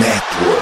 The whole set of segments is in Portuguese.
Network.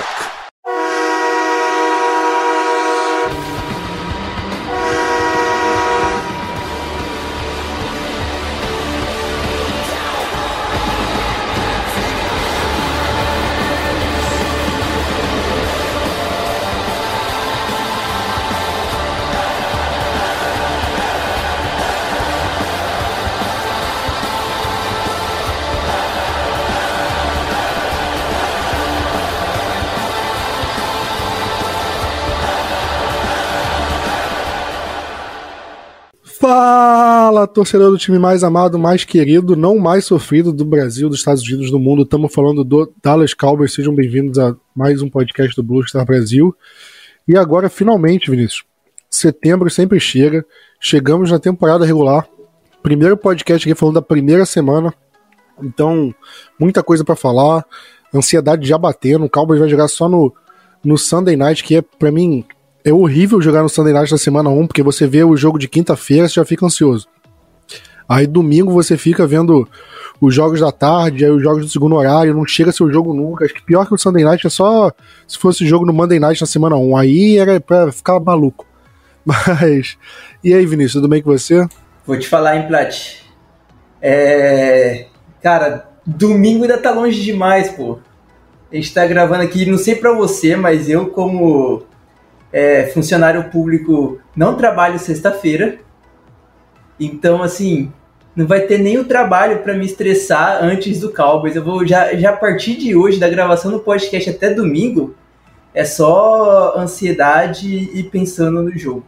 Fala, torcedor do time mais amado, mais querido, não mais sofrido do Brasil, dos Estados Unidos, do mundo. Estamos falando do Dallas Cowboys. Sejam bem-vindos a mais um podcast do Blue Star Brasil. E agora, finalmente, Vinícius, setembro sempre chega. Chegamos na temporada regular. Primeiro podcast aqui falando da primeira semana. Então, muita coisa para falar. Ansiedade já batendo. O Cowboys vai jogar só no, no Sunday Night, que é, para mim, é horrível jogar no Sunday Night da semana 1, porque você vê o jogo de quinta-feira e já fica ansioso. Aí domingo você fica vendo os jogos da tarde, aí os jogos do segundo horário, não chega seu jogo nunca. Acho que pior que o Sunday Night é só se fosse jogo no Monday Night na semana 1. Aí era pra ficar maluco. Mas. E aí, Vinícius, tudo bem com você? Vou te falar, hein, Plat? É. Cara, domingo ainda tá longe demais, pô. A gente tá gravando aqui, não sei pra você, mas eu, como é, funcionário público não trabalho sexta-feira. Então, assim, não vai ter nem o trabalho para me estressar antes do Cowboys. Eu vou já, já a partir de hoje, da gravação do podcast até domingo, é só ansiedade e pensando no jogo.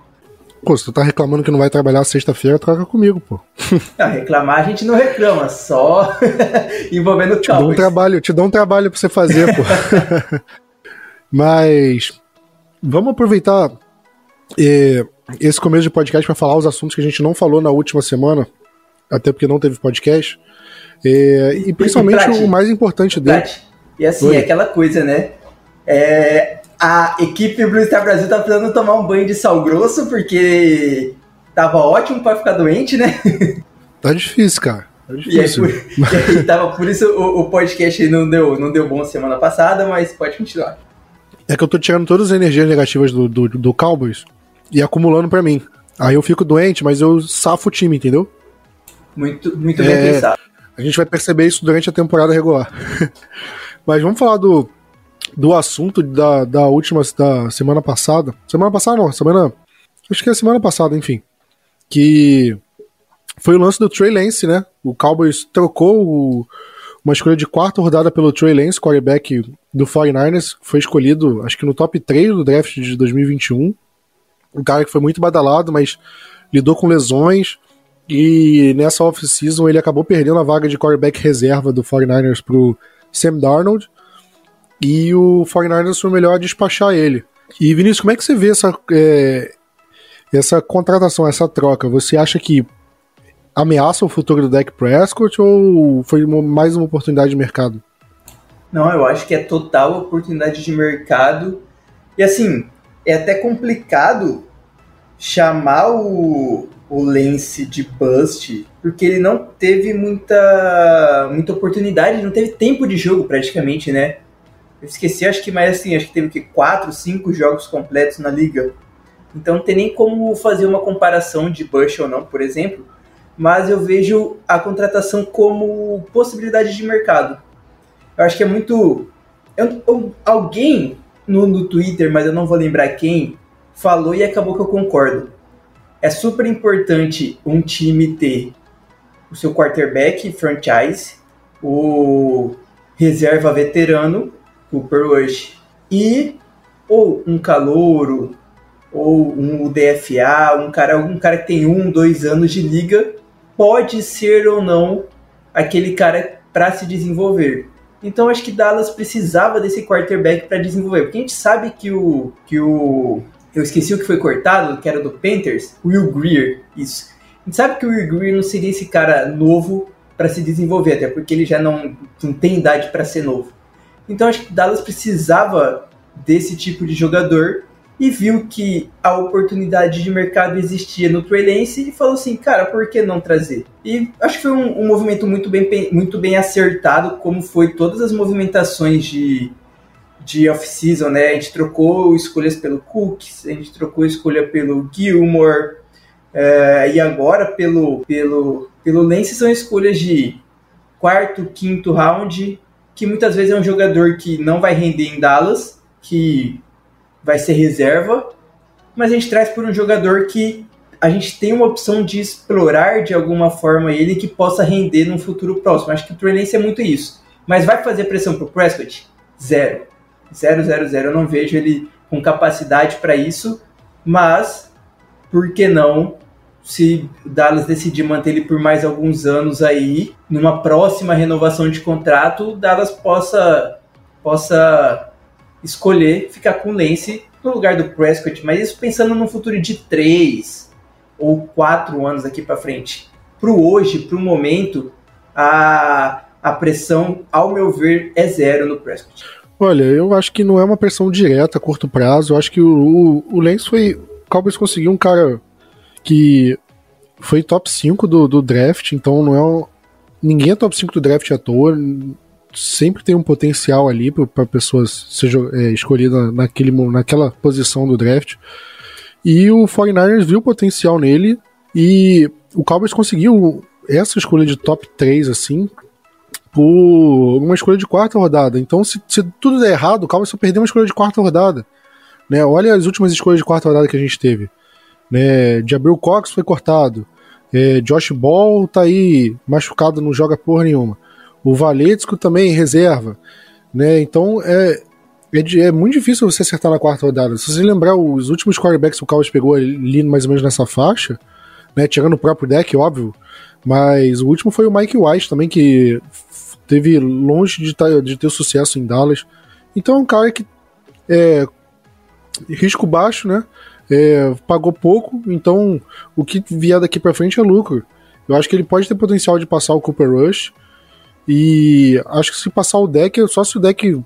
Pô, se tu tá reclamando que não vai trabalhar sexta-feira, troca comigo, pô. Não, reclamar a gente não reclama, só envolvendo o. Te dou um trabalho, te dou um trabalho pra você fazer, pô. Mas Vamos aproveitar eh, esse começo de podcast para falar os assuntos que a gente não falou na última semana, até porque não teve podcast. Eh, e principalmente e, o mais importante dele. E assim, Oi. é aquela coisa, né? É, a equipe Blue Star Brasil tá precisando tomar um banho de sal grosso, porque tava ótimo para ficar doente, né? Tá difícil, cara. Tá difícil. E, aí, por, e aí tava, por isso o, o podcast não deu, não deu bom semana passada, mas pode continuar é que eu tô tirando todas as energias negativas do, do, do Cowboys e acumulando para mim. Aí eu fico doente, mas eu safo o time, entendeu? Muito, muito bem é, pensado. A gente vai perceber isso durante a temporada regular. mas vamos falar do, do assunto da, da última da semana passada. Semana passada não, semana. Acho que é semana passada, enfim. Que foi o lance do Trey Lance, né? O Cowboys trocou o, uma escolha de quarta rodada pelo Trey Lance, quarterback do 49ers, foi escolhido, acho que no top 3 do draft de 2021. Um cara que foi muito badalado, mas lidou com lesões. E nessa off-season ele acabou perdendo a vaga de quarterback reserva do 49ers pro Sam Darnold. E o 49ers foi melhor a despachar ele. E Vinícius, como é que você vê essa, é, essa contratação, essa troca? Você acha que ameaça o futuro do Dak Prescott ou foi mais uma oportunidade de mercado? Não, eu acho que é total oportunidade de mercado. E assim, é até complicado chamar o, o Lance de bust, porque ele não teve muita, muita oportunidade, não teve tempo de jogo praticamente, né? Eu esqueci, acho que mais assim, acho que teve que quatro, cinco jogos completos na liga. Então não tem nem como fazer uma comparação de Bush ou não, por exemplo, mas eu vejo a contratação como possibilidade de mercado. Eu acho que é muito. Eu, eu, alguém no, no Twitter, mas eu não vou lembrar quem, falou e acabou que eu concordo. É super importante um time ter o seu quarterback franchise, o reserva veterano, Cooper Rush, e ou um calouro, ou um UDFA, um cara, um cara que tem um, dois anos de liga, pode ser ou não aquele cara para se desenvolver. Então acho que Dallas precisava desse quarterback para desenvolver, porque a gente sabe que o que o eu esqueci o que foi cortado, que era do Panthers, Will Greer, isso. A gente sabe que o Will Greer não seria esse cara novo para se desenvolver, até porque ele já não, não tem idade para ser novo. Então acho que Dallas precisava desse tipo de jogador e viu que a oportunidade de mercado existia no Trey Lance e falou assim, cara, por que não trazer? E acho que foi um, um, movimento muito bem, muito bem acertado, como foi todas as movimentações de, de off-season, né? A gente trocou escolhas pelo Cooks, a gente trocou escolha pelo Gilmore, é, e agora pelo, pelo, pelo Lance são escolhas de quarto, quinto round, que muitas vezes é um jogador que não vai render em Dallas, que vai ser reserva, mas a gente traz por um jogador que a gente tem uma opção de explorar de alguma forma ele que possa render num futuro próximo. Acho que o Trey é muito isso. Mas vai fazer pressão pro Prescott? Zero. Zero, zero, zero. Eu não vejo ele com capacidade para isso, mas por que não se o Dallas decidir manter ele por mais alguns anos aí, numa próxima renovação de contrato, o Dallas possa, possa escolher ficar com o Lance no lugar do Prescott, mas isso pensando no futuro de três ou quatro anos aqui para frente. Para o hoje, para o momento, a, a pressão, ao meu ver, é zero no Prescott. Olha, eu acho que não é uma pressão direta a curto prazo. Eu acho que o, o, o foi. O Cowboys conseguiu um cara que foi top 5 do, do draft, então não é um, ninguém é top 5 do draft à toa, sempre tem um potencial ali para pessoas seja é, escolhida naquele, naquela posição do draft. E o 49ers viu o potencial nele e o Cowboys conseguiu essa escolha de top 3 assim por uma escolha de quarta rodada. Então, se, se tudo der errado, o Cowboys só perdeu uma escolha de quarta rodada. Né? Olha as últimas escolhas de quarta rodada que a gente teve né? Jabril Cox foi cortado. É, Josh Ball tá aí machucado, não joga porra nenhuma. O Valetsco também reserva, né? Então é, é, é, muito difícil você acertar na quarta rodada. Se você lembrar os últimos quarterbacks que o Cowboys pegou ali mais ou menos nessa faixa, né? Tirando o próprio deck, óbvio. Mas o último foi o Mike White também, que teve longe de, tá, de ter sucesso em Dallas. Então é um cara que é risco baixo, né? é, pagou pouco, então o que vier daqui para frente é lucro. Eu acho que ele pode ter potencial de passar o Cooper Rush. E acho que se passar o deck, só se o deck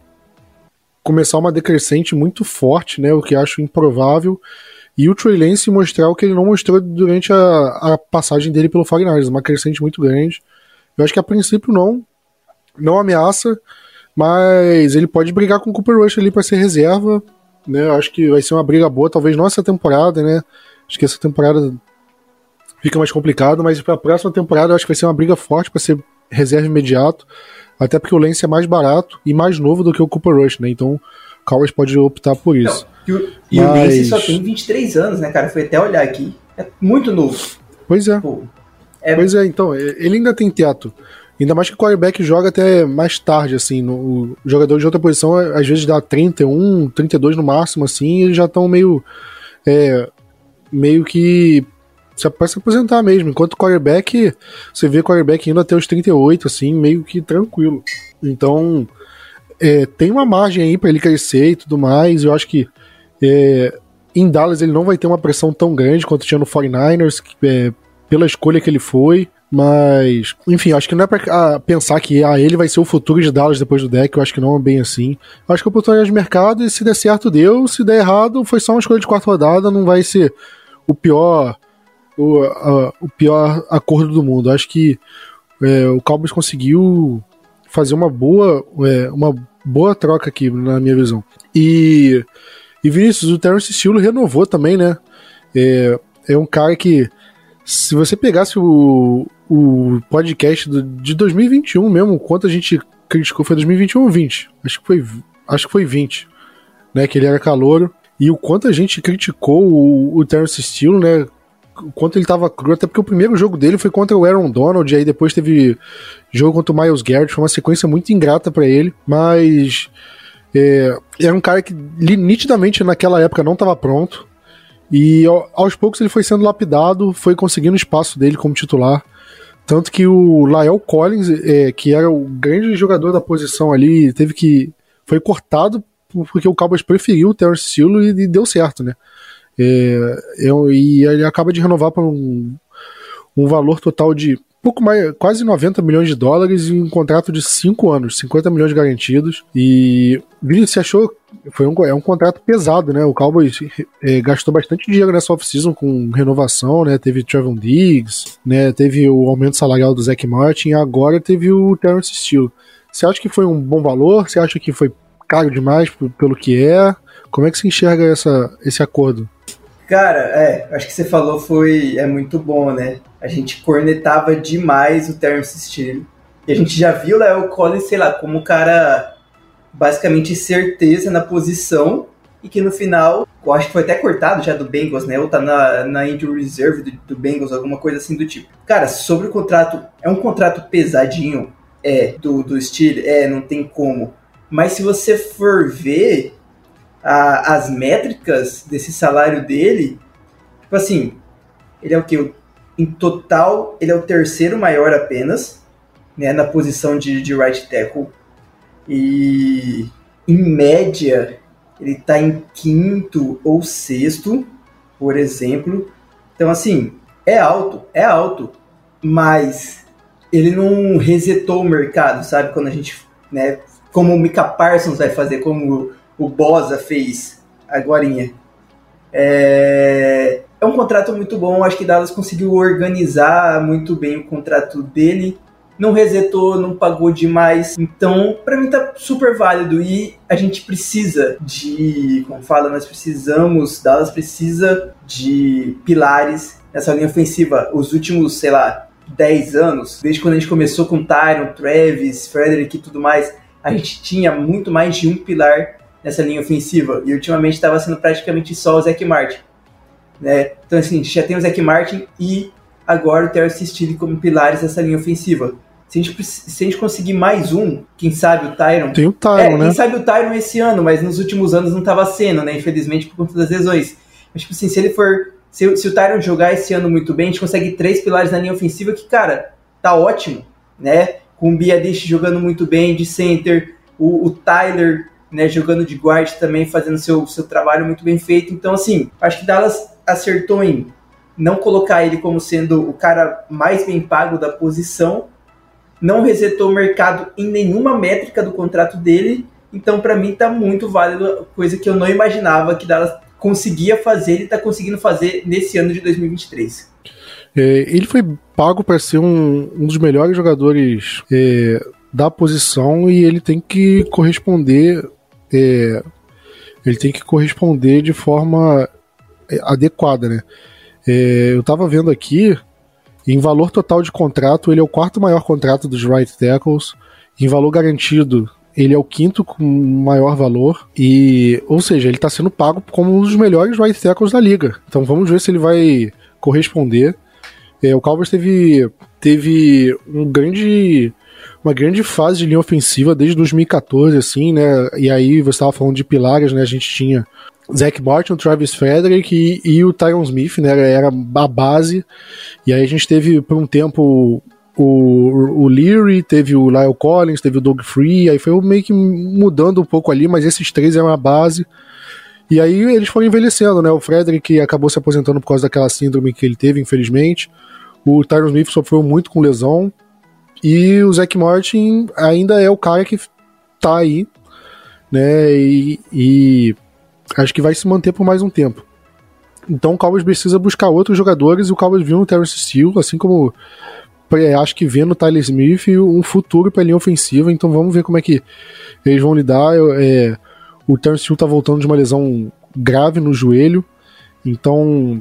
começar uma decrescente muito forte, né? O que acho improvável. E o Trey Lance mostrar o que ele não mostrou durante a, a passagem dele pelo Fagnares, uma crescente muito grande. Eu acho que a princípio não, não ameaça, mas ele pode brigar com o Cooper Rush ali para ser reserva né? Acho que vai ser uma briga boa, talvez não essa temporada, né? Acho que essa temporada fica mais complicado, mas para a próxima temporada acho que vai ser uma briga forte para ser reserva imediato, até porque o Lance é mais barato e mais novo do que o Cooper Rush, né? Então Cowboys pode optar por isso. Não, e o, mas... o Lance só tem 23 anos, né, cara? Foi até olhar aqui. É muito novo. Pois é. Pô, é... Pois é, então, ele ainda tem teto. Ainda mais que o quarterback joga até mais tarde, assim. No, o jogador de outra posição às vezes dá 31, 32 no máximo, assim, e eles já estão meio. É, meio que. Para se aposentar mesmo. Enquanto o quarterback, você vê o quarterback indo até os 38, assim, meio que tranquilo. Então, é, tem uma margem aí para ele crescer e tudo mais. Eu acho que é, em Dallas ele não vai ter uma pressão tão grande quanto tinha no 49ers, é, pela escolha que ele foi. Mas, enfim, acho que não é pra ah, pensar que ah, ele vai ser o futuro de Dallas depois do deck, eu acho que não é bem assim. Acho que é oportunidade de mercado e se der certo, deu. Se der errado, foi só uma escolha de quarta rodada, não vai ser o pior o, a, o pior acordo do mundo. Acho que é, o Cowboys conseguiu fazer uma boa, é, uma boa troca aqui, na minha visão. E, e Vinícius, o Terence Steele renovou também, né? É, é um cara que se você pegasse o, o podcast do, de 2021 mesmo, quanto a gente criticou, foi 2021 ou 20? Acho que foi, acho que foi 20, né? Que ele era calouro. E o quanto a gente criticou o, o Terence Steele, né? O quanto ele tava cru, até porque o primeiro jogo dele foi contra o Aaron Donald, e aí depois teve jogo contra o Miles Garrett, foi uma sequência muito ingrata para ele, mas é, era um cara que nitidamente naquela época não estava pronto, e aos poucos ele foi sendo lapidado, foi conseguindo espaço dele como titular. Tanto que o Lael Collins, é, que era o grande jogador da posição ali, teve que. Foi cortado porque o Cowboys preferiu o Terence Steele e, e, deu certo, né? É, é, e ele acaba de renovar para um, um valor total de pouco mais, quase 90 milhões de dólares em um contrato de 5 anos, 50 milhões garantidos. E Vini, você achou foi um, é um contrato pesado, né? O Cowboys é, gastou bastante dinheiro nessa off-season com renovação, né? Teve Trevon Diggs, né? Teve o aumento salarial do Zach Martin agora teve o Terrence Steele. Você acha que foi um bom valor? Você acha que foi caro demais pelo que é? Como é que se enxerga essa, esse acordo? Cara, é, acho que você falou foi é muito bom, né? A gente cornetava demais o Terence Steele. E a gente já viu o Léo Collins, sei lá, como um cara basicamente certeza na posição e que no final, eu acho que foi até cortado já do Bengals, né? Ou tá na, na injury reserve do, do Bengals, alguma coisa assim do tipo. Cara, sobre o contrato, é um contrato pesadinho, é, do, do Steele, é, não tem como. Mas se você for ver, a, as métricas desse salário dele, tipo assim, ele é o que? Em total, ele é o terceiro maior apenas, né, na posição de, de right tackle. E em média, ele está em quinto ou sexto, por exemplo. Então, assim, é alto, é alto, mas ele não resetou o mercado, sabe? Quando a gente, né, como o Mika Parsons vai fazer, como o Bosa fez agora. É, é um contrato muito bom, acho que Dallas conseguiu organizar muito bem o contrato dele. Não resetou, não pagou demais. Então, para mim tá super válido e a gente precisa de, como fala, nós precisamos, Dallas precisa de pilares nessa linha ofensiva. Os últimos, sei lá, 10 anos, desde quando a gente começou com Tyron, Travis, Frederick e tudo mais, a gente tinha muito mais de um pilar nessa linha ofensiva. E ultimamente estava sendo praticamente só o Zach Martin. Né? Então, assim, a gente já tem o Zach Martin e agora o Terence Steele como pilares dessa linha ofensiva. Se a, gente, se a gente conseguir mais um, quem sabe o Tyron. Tem o Tyron, é, né? Quem sabe o Tyron esse ano, mas nos últimos anos não estava sendo, né? Infelizmente, por conta das lesões. Mas, tipo assim, se ele for. Se, se o Tyron jogar esse ano muito bem, a gente consegue três pilares na linha ofensiva que, cara, tá ótimo, né? Com o Biadish jogando muito bem de center, o, o Tyler né, jogando de guard também, fazendo seu, seu trabalho muito bem feito. Então, assim, acho que Dallas acertou em não colocar ele como sendo o cara mais bem pago da posição, não resetou o mercado em nenhuma métrica do contrato dele. Então, para mim, tá muito válido, coisa que eu não imaginava que Dallas conseguia fazer e tá conseguindo fazer nesse ano de 2023. É, ele foi pago para ser um, um, dos melhores jogadores é, da posição e ele tem que corresponder é, ele tem que corresponder de forma é, adequada, né? É, eu estava vendo aqui, em valor total de contrato, ele é o quarto maior contrato dos right tackles. Em valor garantido, ele é o quinto com maior valor. E, ou seja, ele está sendo pago como um dos melhores right tackles da liga. Então vamos ver se ele vai corresponder. É, o Cowboys teve, teve um grande uma grande fase de linha ofensiva desde 2014, assim, né? E aí você estava falando de pilares, né? A gente tinha Zach Martin, Travis Frederick e, e o Tyron Smith, né? Era a base. E aí a gente teve por um tempo o, o Leary, teve o Lyle Collins, teve o Doug Free, aí foi meio que mudando um pouco ali, mas esses três eram a base. E aí eles foram envelhecendo, né? O Frederick acabou se aposentando por causa daquela síndrome que ele teve, infelizmente. O Tyron Smith sofreu muito com lesão. E o Zack Martin ainda é o cara que tá aí, né? E, e, acho que vai se manter por mais um tempo. Então o Cowboys precisa buscar outros jogadores e o Cowboys viu no Terrence Steele, assim como acho que vê no Tyler Smith um futuro para linha ofensiva. Então vamos ver como é que eles vão lidar. É, o Terrence Steele tá voltando de uma lesão grave no joelho, então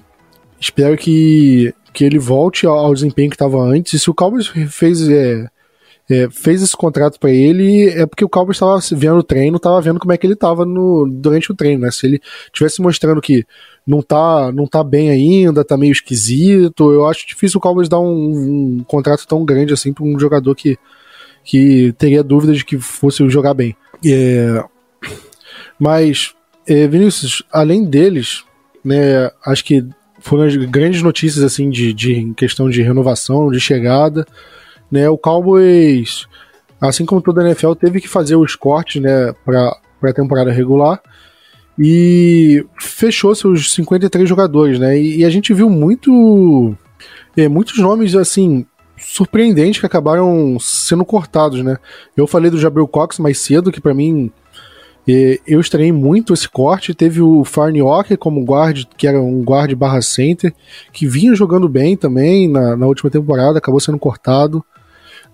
espero que que ele volte ao, desempenho que estava antes. E se o Cowboys fez, é, é, fez esse contrato para ele, é porque o Cowboys estava vendo o treino, estava vendo como é que ele estava durante o treino. Né? Se ele tivesse mostrando que não tá, não tá bem ainda, tá meio esquisito, eu acho difícil o Cowboys dar um, um contrato tão grande assim para um jogador que, que teria dúvida de que fosse jogar bem. É, mas, é, Vinícius, além deles, né, acho que foram as grandes notícias assim de, de em questão de renovação, de chegada, né? O Cowboys, assim como toda a NFL, teve que fazer os cortes, né, para a temporada regular e fechou seus 53 jogadores, né? E, e a gente viu muito é, muitos nomes assim surpreendentes que acabaram sendo cortados, né? Eu falei do Jabril Cox mais cedo, que para mim e eu estranhei muito esse corte. Teve o Farniock como guard, que era um guard barra center, que vinha jogando bem também na, na última temporada, acabou sendo cortado.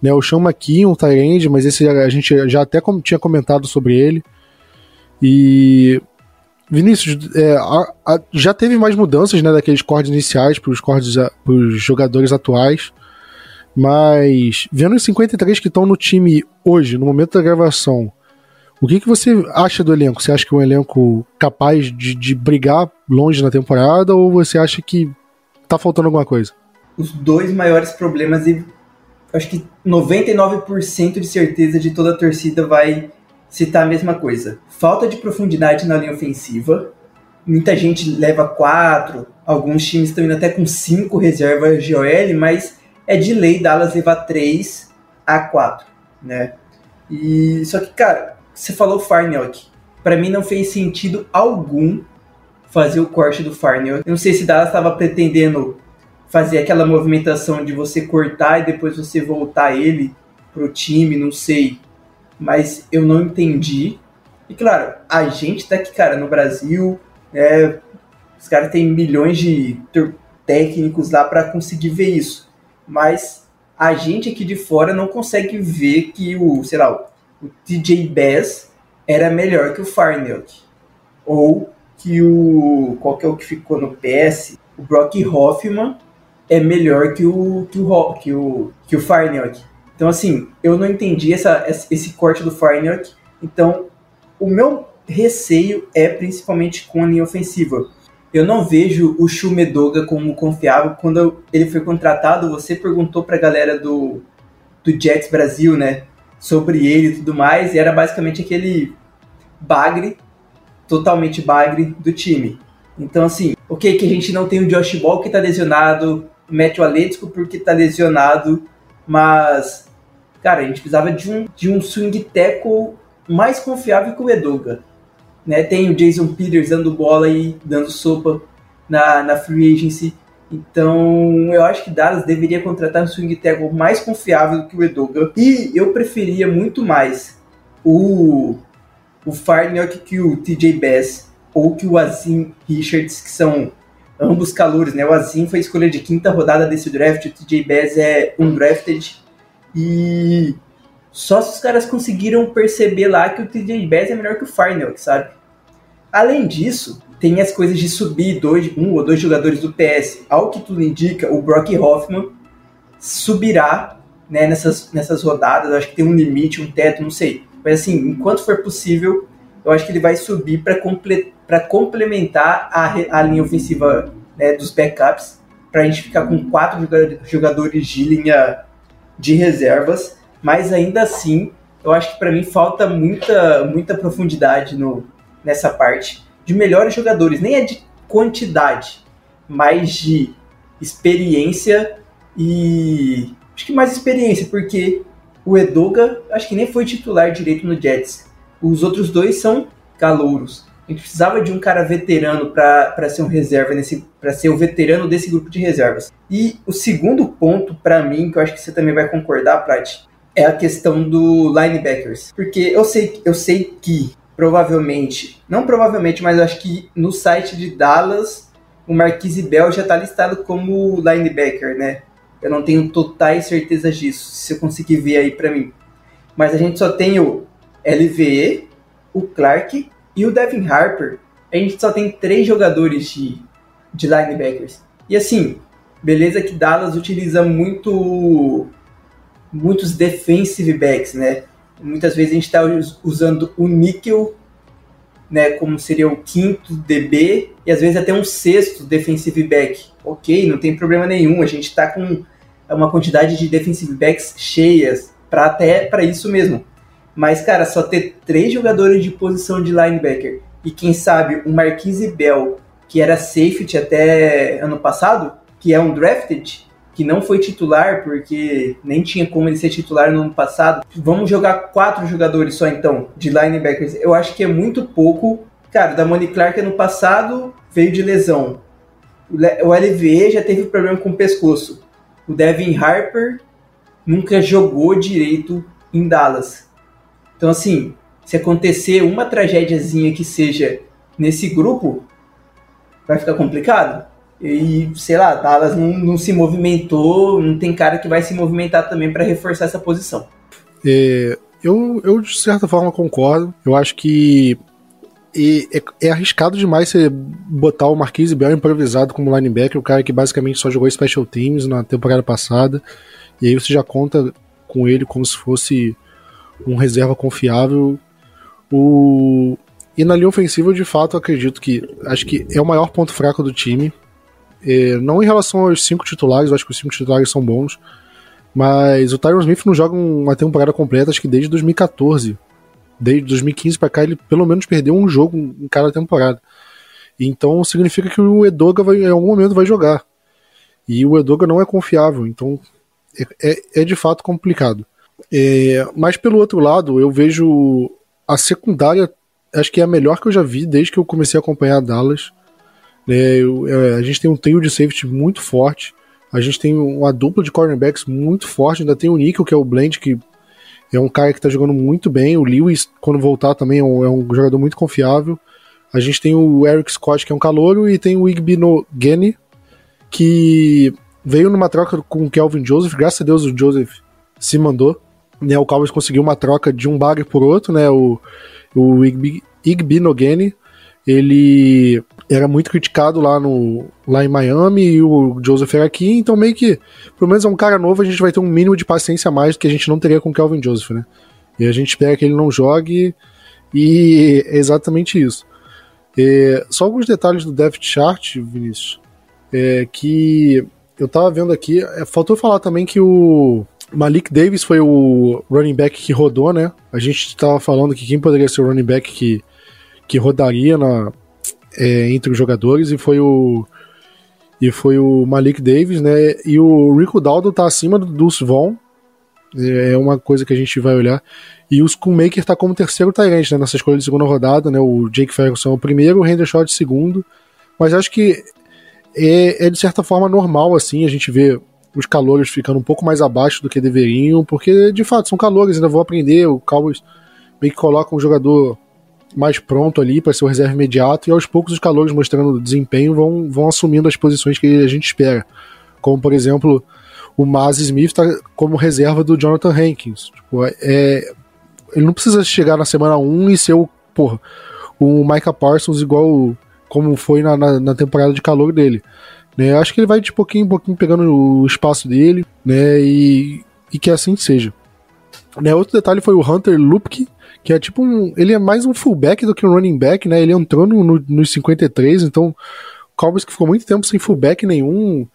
Né, o Sean McKeon, um Tyrande, mas esse a gente já até tinha comentado sobre ele. E Vinícius, é, a, a, já teve mais mudanças né, daqueles cordes iniciais para os jogadores atuais, mas vendo os 53 que estão no time hoje, no momento da gravação, o que, que você acha do elenco? Você acha que é um elenco capaz de, de brigar longe na temporada ou você acha que tá faltando alguma coisa? Os dois maiores problemas, e acho que 99% de certeza de toda a torcida vai citar a mesma coisa. Falta de profundidade na linha ofensiva. Muita gente leva quatro, alguns times estão indo até com cinco reservas de OL, mas é de lei Dallas levar três a quatro, né? E só que, cara, você falou Farnelk. Para mim não fez sentido algum fazer o corte do Farnelk. Eu não sei se Dallas estava pretendendo fazer aquela movimentação de você cortar e depois você voltar ele pro time, não sei mas eu não entendi. E claro, a gente tá aqui, cara, no Brasil, né, os caras têm milhões de técnicos lá para conseguir ver isso. Mas a gente aqui de fora não consegue ver que o, sei lá, o TJ Bass era melhor que o Farnelk. Ou que o. Qual que é o que ficou no PS? O Brock Hoffman é melhor que o, que o, que o, que o Farnelk. Então, assim, eu não entendi essa, esse corte do Farniok. Então, o meu receio é principalmente com a linha ofensiva. Eu não vejo o Shumedoga como confiável. Quando ele foi contratado, você perguntou para a galera do, do Jets Brasil, né? Sobre ele e tudo mais. E era basicamente aquele bagre, totalmente bagre do time. Então, assim, ok, que a gente não tem o Josh Ball que tá lesionado, o Atletico porque tá lesionado, mas cara, a gente precisava de um, de um swing tackle mais confiável que o Edoga. Né? Tem o Jason Peters dando bola e dando sopa na, na free agency. Então, eu acho que Dallas deveria contratar um swing tackle mais confiável do que o Edoga. E eu preferia muito mais o, o Farniok que o TJ Bass ou que o Azim Richards, que são ambos calores, né? O Azim foi escolha de quinta rodada desse draft, o TJ Bass é undrafted. E só se os caras conseguiram perceber lá que o TJ Bass é melhor que o Farnell, sabe? Além disso, tem as coisas de subir dois, um ou dois jogadores do PS. Ao que tudo indica, o Brock Hoffman subirá né, nessas, nessas rodadas. acho que tem um limite, um teto, não sei. Mas assim, enquanto for possível, eu acho que ele vai subir para comple complementar a, a linha ofensiva né, dos backups, para a gente ficar com quatro jogadores de linha de reservas, mas ainda assim, eu acho que para mim falta muita, muita profundidade no, nessa parte de melhores jogadores. Nem é de quantidade, mas de experiência e. Acho que mais experiência, porque o Edoga acho que nem foi titular direito no Jets. Os outros dois são calouros. A gente precisava de um cara veterano para ser um reserva nesse para ser o veterano desse grupo de reservas. E o segundo ponto para mim, que eu acho que você também vai concordar, Prat, é a questão do linebackers. Porque eu sei, eu sei que provavelmente, não provavelmente, mas acho que no site de Dallas o Marquise Bell já está listado como linebacker, né? Eu não tenho totais certezas disso, se eu conseguir ver aí para mim. Mas a gente só tem o LVE, o Clark e o Devin Harper, a gente só tem três jogadores de, de linebackers. E assim, beleza que Dallas utiliza muito muitos defensive backs, né? Muitas vezes a gente está usando o níquel, né, como seria o quinto DB, e às vezes até um sexto defensive back. Ok, não tem problema nenhum, a gente está com uma quantidade de defensive backs cheias para até para isso mesmo. Mas, cara, só ter três jogadores de posição de linebacker e quem sabe o Marquise Bell, que era safety até ano passado, que é um drafted, que não foi titular porque nem tinha como ele ser titular no ano passado. Vamos jogar quatro jogadores só então de linebackers. Eu acho que é muito pouco. Cara, da Moni Clark ano passado veio de lesão. O LVE já teve problema com o pescoço. O Devin Harper nunca jogou direito em Dallas. Então, assim, se acontecer uma tragédiazinha que seja nesse grupo, vai ficar complicado. E, sei lá, Dallas não, não se movimentou, não tem cara que vai se movimentar também para reforçar essa posição. É, eu, eu, de certa forma, concordo. Eu acho que e é, é, arriscado demais você botar o Marquise Bell improvisado como linebacker, o cara que basicamente só jogou Special Teams na temporada passada, e aí você já conta com ele como se fosse um reserva confiável. O... E na linha ofensiva, de fato, acredito que acho que é o maior ponto fraco do time. É, não em relação aos cinco titulares, eu acho que os cinco titulares são bons, mas o Tyron Smith não joga uma temporada completa, acho que desde 2014 desde 2015 para cá ele pelo menos perdeu um jogo em cada temporada. Então significa que o Edoga vai, em algum momento vai jogar. E o Edoga não é confiável, então é, é, é de fato complicado. É, mas pelo outro lado, eu vejo a secundária, acho que é a melhor que eu já vi desde que eu comecei a acompanhar a Dallas. É, eu, é, a gente tem um trio de safety muito forte. A gente tem uma dupla de cornerbacks muito forte. Ainda tem o Nickel, que é o Blend, que é um cara que está jogando muito bem. O Lewis, quando voltar, também é um, é um, jogador muito confiável. A gente tem o Eric Scott, que é um calouro, e tem o Igby no Gene, que veio numa troca com o Kelvin Joseph. Graças a Deus o Joseph se mandou. Né, o Cowboys conseguiu uma troca de um bagger por outro, né? O, o Igby, Igby Nogene, ele era muito criticado lá, no, lá em Miami e o Joseph era aqui, então meio que, pelo menos é um cara novo, a gente vai ter um mínimo de paciência a mais do que a gente não teria com o Kelvin Joseph, né? E a gente espera que ele não jogue e é exatamente isso. É, só alguns detalhes do depth chart, Vinícius, é, que eu tava vendo aqui, é, faltou falar também que o Malik Davis foi o running back que rodou, né? A gente tava falando que quem poderia ser o running back que, que rodaria na, é, entre os jogadores e foi o e foi o Malik Davis, né? E o Rico Daldo tá acima do Dulce Vaughn. É uma coisa que a gente vai olhar. E o Schoonmaker tá como terceiro Tyrant, né? Nessa escolha de segunda rodada, né? O Jake Ferguson é o primeiro, o Hendershot segundo. Mas acho que é, é, de certa forma normal, assim, a gente vê os calores ficando um pouco mais abaixo do que deveriam, porque de fato são calores, ainda vão aprender. O Cowboys meio que coloca um jogador mais pronto ali para ser o reserva imediato, e aos poucos os calores mostrando desempenho vão, vão assumindo as posições que a gente espera. Como, por exemplo, o Maz Smith está como reserva do Jonathan Hankins. Tipo, é, ele não precisa chegar na semana 1 e ser o, porra, o Micah Parsons igual como foi na, na, na temporada de calor dele. Né? Acho que ele vai de pouquinho em pouquinho pegando o espaço dele, né? E, e que assim seja. Né? Outro detalhe foi o Hunter Lupke, que é tipo um. Ele é mais um fullback do que um running back, né? Ele entrou no, no, nos 53, então o Cowboys que ficou muito tempo sem fullback nenhum.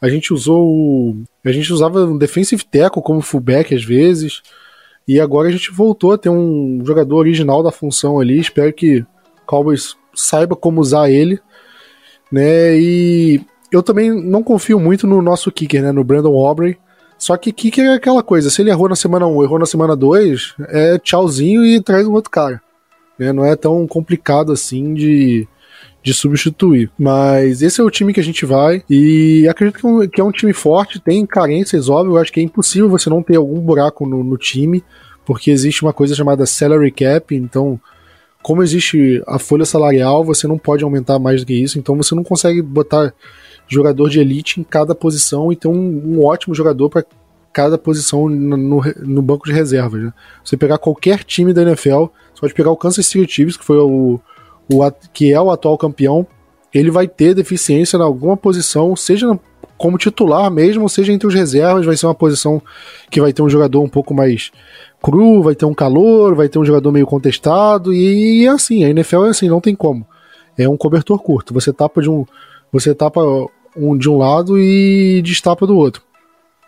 A gente usou. A gente usava um defensive tackle como fullback às vezes. E agora a gente voltou a ter um jogador original da função ali. Espero que o Cowboys saiba como usar ele. Né? E eu também não confio muito no nosso kicker, né? No Brandon Aubrey. Só que kicker é aquela coisa, se ele errou na semana 1, errou na semana 2, é tchauzinho e traz um outro cara. Né? Não é tão complicado assim de, de substituir. Mas esse é o time que a gente vai e acredito que é um, que é um time forte, tem carências, óbvio, eu acho que é impossível você não ter algum buraco no, no time, porque existe uma coisa chamada salary cap, então como existe a folha salarial, você não pode aumentar mais do que isso, então você não consegue botar jogador de elite em cada posição e ter um, um ótimo jogador para cada posição no, no, no, banco de reservas. Né? Você pegar qualquer time da NFL, você pode pegar o Kansas City Chiefs, que foi o, o que é o atual campeão, ele vai ter deficiência em alguma posição, seja como titular mesmo, seja entre os reservas, vai ser uma posição que vai ter um jogador um pouco mais cru, vai ter um calor, vai ter um jogador meio contestado, e, e é assim, a NFL é assim, não tem como. É um cobertor curto. Você tapa de um, você tapa um de um lado e destapa do outro.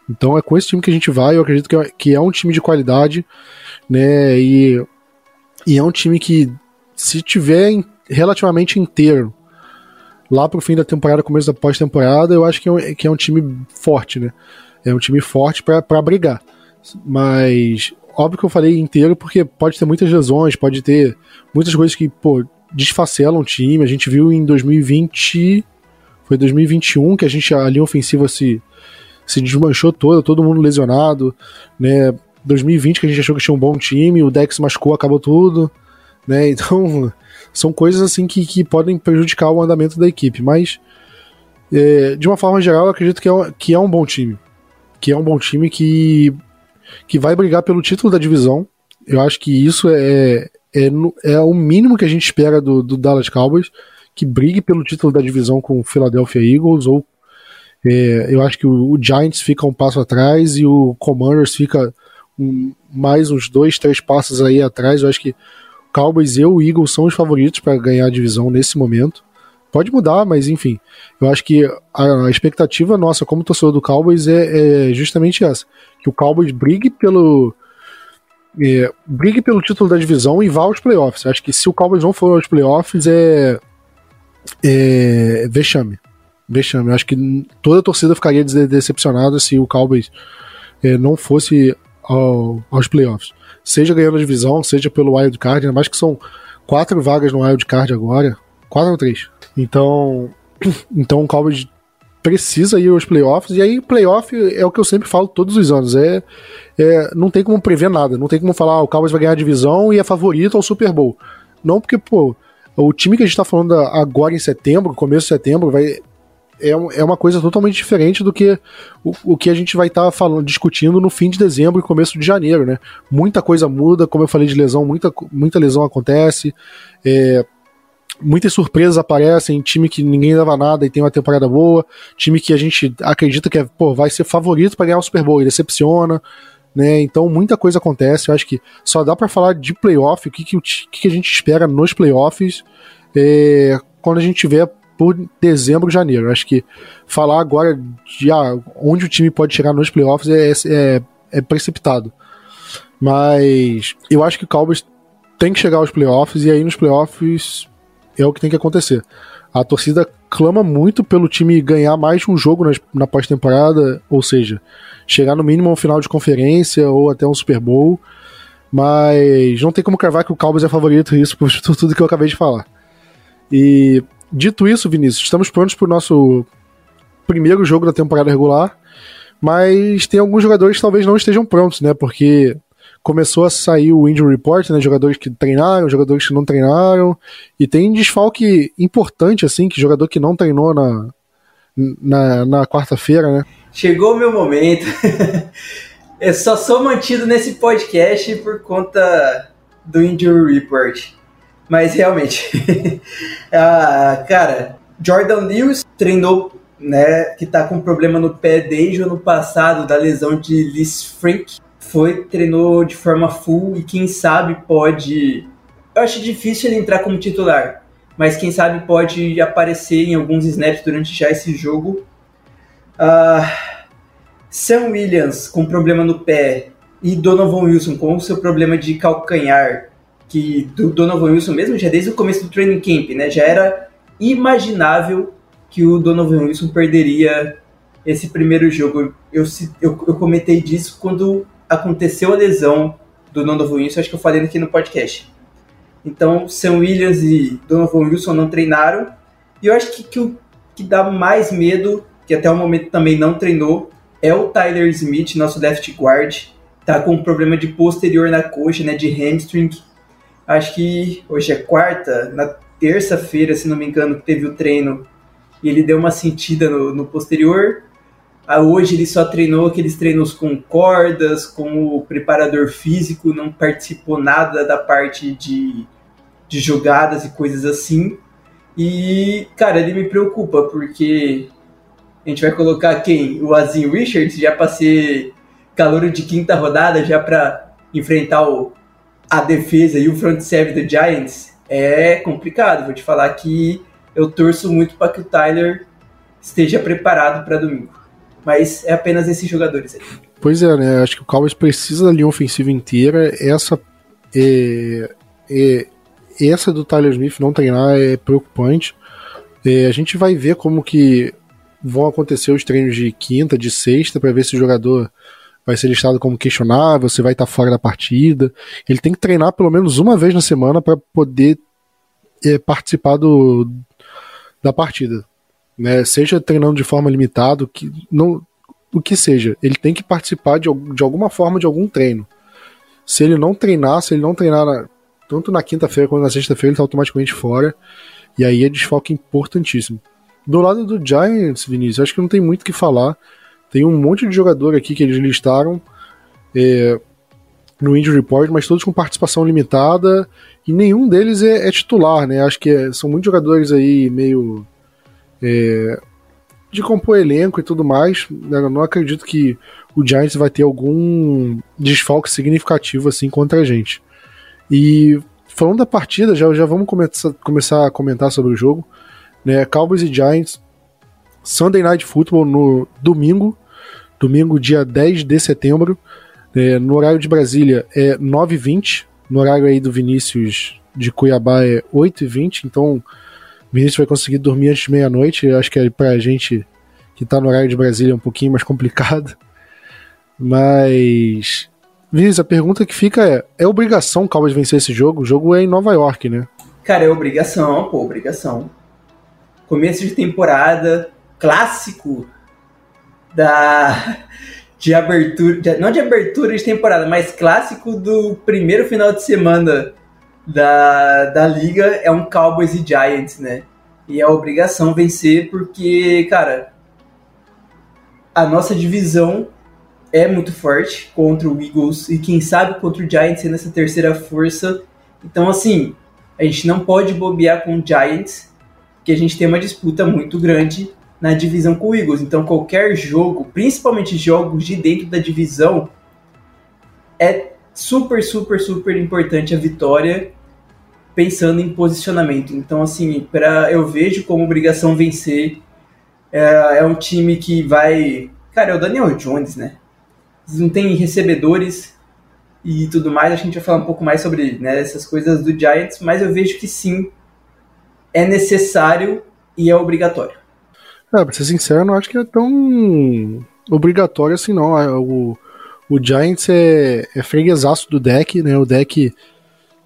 Então é com esse time que a gente vai, eu acredito que é, que é um time de qualidade, né? E, e é um time que, se tiver relativamente inteiro lá pro fim da temporada, começo da pós-temporada, eu acho que é, um, que é um time forte, né? É um time forte para brigar. Mas, óbvio que eu falei inteiro porque pode ter muitas lesões, pode ter muitas coisas que, pô, desfacelam o time. A gente viu em 2020 foi 2021 que a gente a linha ofensiva se, se desmanchou toda, todo mundo lesionado, né? 2020 que a gente achou que tinha um bom time, o Dex machucou, acabou tudo, né? Então, são coisas assim que, que podem prejudicar o andamento da equipe, mas é, de uma forma geral, eu acredito que é, que é um bom time. Que é um bom time que, que vai brigar pelo título da divisão. Eu acho que isso é, é, é o mínimo que a gente espera do, do Dallas Cowboys, que brigue pelo título da divisão com o Philadelphia Eagles, ou é, eu acho que o, o, Giants fica um passo atrás e o Commanders fica um, mais uns dois, três passos aí atrás. Eu acho que o Cowboys e o Eagles são os favoritos para ganhar a divisão nesse momento. Pode mudar, mas enfim, eu acho que a, a expectativa nossa como torcedor do Cowboys é, é justamente essa: que o Cowboys brigue pelo é, brigue pelo título da divisão e vá aos playoffs. Acho que se o Cowboys não for aos playoffs, é, é vexame. Vexame. Acho que toda a torcida ficaria decepcionada se o Cowboys é, não fosse ao, aos playoffs. Seja ganhando a divisão, seja pelo wild card, ainda mais que são quatro vagas no wild card agora. Quatro ou três? Então, então o Cowboys precisa ir aos playoffs, e aí playoff é o que eu sempre falo todos os anos, é, é não tem como prever nada, não tem como falar ah, o Cowboys vai ganhar a divisão e é favorito ao Super Bowl. Não porque, pô, o time que a gente tá falando agora em setembro, começo de setembro, vai, é, é uma coisa totalmente diferente do que o, o que a gente vai estar tá falando, discutindo no fim de dezembro e começo de janeiro, né? Muita coisa muda, como eu falei de lesão, muita, muita lesão acontece. É, muitas surpresas aparecem, time que ninguém dava nada e tem uma temporada boa, time que a gente acredita que é, pô, vai ser favorito para ganhar o Super Bowl e decepciona, né? Então muita coisa acontece. Eu acho que só dá para falar de playoff, o que, que, que, a gente espera nos playoffs é, quando a gente tiver por dezembro, janeiro. Eu acho que falar agora de ah, onde o time pode chegar nos playoffs é, é, é precipitado. Mas eu acho que o Cowboys tem que chegar aos playoffs e aí nos playoffs é o que tem que acontecer. A torcida clama muito pelo time ganhar mais um jogo na pós-temporada, ou seja, chegar no mínimo ao final de conferência ou até um Super Bowl. Mas não tem como cravar que o Cowboys é favorito isso por tudo que eu acabei de falar. E dito isso, Vinícius, estamos prontos para o nosso primeiro jogo da temporada regular, mas tem alguns jogadores que talvez não estejam prontos, né? Porque começou a sair o injury report, né? Jogadores que treinaram, jogadores que não treinaram. E tem desfalque importante, assim, que jogador que não treinou na, na, na quarta-feira, né? Chegou o meu momento. Eu só sou mantido nesse podcast por conta do injury report. Mas realmente, ah, cara, Jordan Lewis treinou, né, que tá com problema no pé desde o ano passado da lesão de Liz Frank foi, treinou de forma full e quem sabe pode. Eu acho difícil ele entrar como titular, mas quem sabe pode aparecer em alguns snaps durante já esse jogo. Uh, Sam Williams com problema no pé e Donovan Wilson com o seu problema de calcanhar, que do Donovan Wilson mesmo já desde o começo do training camp, né, já era imaginável que o Donovan Wilson perderia esse primeiro jogo. Eu, eu, eu comentei disso quando aconteceu a lesão do Donovan Wilson, acho que eu falei aqui no podcast. Então, Sam Williams e Donovan Wilson não treinaram. E eu acho que, que o que dá mais medo, que até o momento também não treinou, é o Tyler Smith, nosso left guard. Tá com um problema de posterior na coxa, né, de hamstring. Acho que hoje é quarta, na terça-feira, se não me engano, que teve o treino. E ele deu uma sentida no, no posterior. Ah, hoje ele só treinou aqueles treinos com cordas, com o preparador físico, não participou nada da parte de, de jogadas e coisas assim. E, cara, ele me preocupa, porque a gente vai colocar quem? O Azim Richards, já para ser calor de quinta rodada, já para enfrentar o, a defesa e o front seven do Giants, é complicado. Vou te falar que eu torço muito para que o Tyler esteja preparado para domingo mas é apenas esses jogadores aí. Pois é, né? Acho que o Cowboys precisa da linha ofensiva inteira. Essa é, é, essa do Tyler Smith não treinar é preocupante. É, a gente vai ver como que vão acontecer os treinos de quinta, de sexta, para ver se o jogador vai ser listado como questionável, se vai estar fora da partida. Ele tem que treinar pelo menos uma vez na semana para poder é, participar do, da partida né, seja treinando de forma limitada, que não, o que seja, ele tem que participar de, de alguma forma de algum treino. Se ele não treinar, se ele não treinar na, tanto na quinta-feira quanto na sexta-feira, ele está automaticamente fora. E aí é desfoque importantíssimo. Do lado do Giants, Vinícius, acho que não tem muito o que falar. Tem um monte de jogador aqui que eles listaram. É, no Injury Report, mas todos com participação limitada e nenhum deles é, é titular, né? Acho que é, são muitos jogadores aí meio é, de compor elenco e tudo mais. Eu não acredito que o Giants vai ter algum desfalque significativo assim contra a gente. E falando da partida, já, já vamos começar, começar a comentar sobre o jogo. Né? Cowboys e Giants, Sunday Night Football no domingo, domingo dia 10 de setembro. É, no horário de Brasília é 9h20, no horário aí do Vinícius de Cuiabá é 8h20, então Vinícius vai conseguir dormir antes de meia-noite. Acho que é pra gente que tá no horário de Brasília é um pouquinho mais complicado. Mas. Vinícius, a pergunta que fica é: é obrigação o Cowboys vencer esse jogo? O jogo é em Nova York, né? Cara, é obrigação, pô, obrigação. Começo de temporada, clássico da de abertura, de, não de abertura de temporada, mas clássico do primeiro final de semana da, da liga é um Cowboys e Giants, né? E é obrigação vencer porque, cara, a nossa divisão é muito forte contra o Eagles e quem sabe contra o Giants sendo essa terceira força. Então, assim, a gente não pode bobear com o Giants, que a gente tem uma disputa muito grande na divisão com o Eagles. Então, qualquer jogo, principalmente jogos de dentro da divisão, é super, super, super importante a vitória pensando em posicionamento. Então, assim, para eu vejo como obrigação vencer. É, é, um time que vai. Cara, é o Daniel Jones, né? Não tem recebedores e tudo mais. A gente vai falar um pouco mais sobre né, essas coisas do Giants, mas eu vejo que sim, é necessário e é obrigatório. É, pra ser sincero, eu não acho que é tão obrigatório assim, não. É, o, o Giants é, é freguesaço do deck, né? O deck,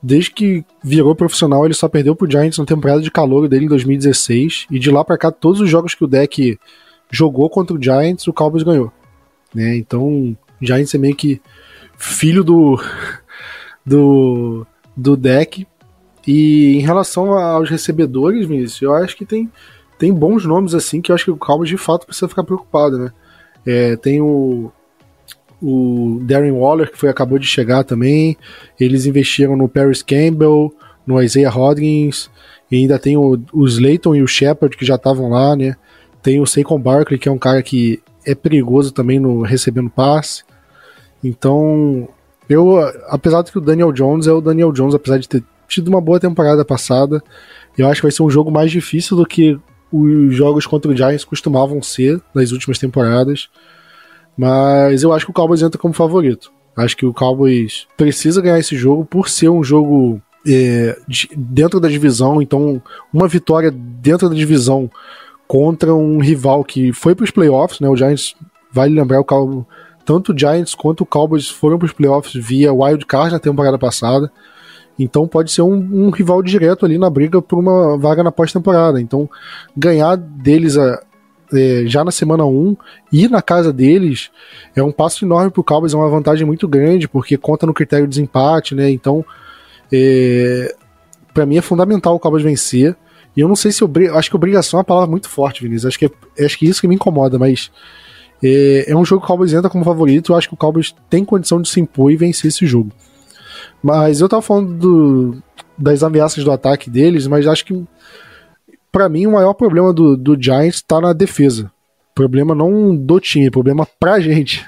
desde que virou profissional, ele só perdeu pro Giants na temporada de calor dele em 2016. E de lá pra cá, todos os jogos que o deck jogou contra o Giants, o Cowboys ganhou. Né? Então, Giants é meio que filho do, do, do deck. E em relação aos recebedores, Vinícius, eu acho que tem tem bons nomes assim que eu acho que o Cowboys de fato precisa ficar preocupado, né? É, tem o, o Darren Waller, que foi, acabou de chegar também. Eles investiram no Paris Campbell, no Isaiah Hodgins, e ainda tem o, o Slayton e o Shepard que já estavam lá, né? Tem o Saquon Barkley, que é um cara que é perigoso também no recebendo passe. Então, eu, apesar de que o Daniel Jones é o Daniel Jones, apesar de ter tido uma boa temporada passada, eu acho que vai ser um jogo mais difícil do que os jogos contra o Giants costumavam ser nas últimas temporadas. Mas eu acho que o Cowboys entra como favorito. Acho que o Cowboys precisa ganhar esse jogo por ser um jogo é, de, dentro da divisão. Então, uma vitória dentro da divisão contra um rival que foi para os playoffs, né? O Giants, vale lembrar, o Cowboys, tanto o Giants quanto o Cowboys foram para os playoffs via wild card na temporada passada. Então pode ser um, um rival direto ali na briga por uma vaga na pós-temporada. Então ganhar deles a, é, já na semana 1 e na casa deles é um passo enorme para o Cowboys, é uma vantagem muito grande, porque conta no critério de desempate, né? Então, é, para mim é fundamental o Cowboys vencer. E eu não sei se eu acho que obrigação é uma palavra muito forte, Vinícius. Acho que é, acho que isso que me incomoda, mas é, um jogo que o Cowboys entra como favorito. Eu acho que o Cowboys tem condição de se impor e vencer esse jogo. Mas eu tava falando do, das ameaças do ataque deles, mas acho que para mim o maior problema do, do Giants tá na defesa. Problema não do time, problema pra gente.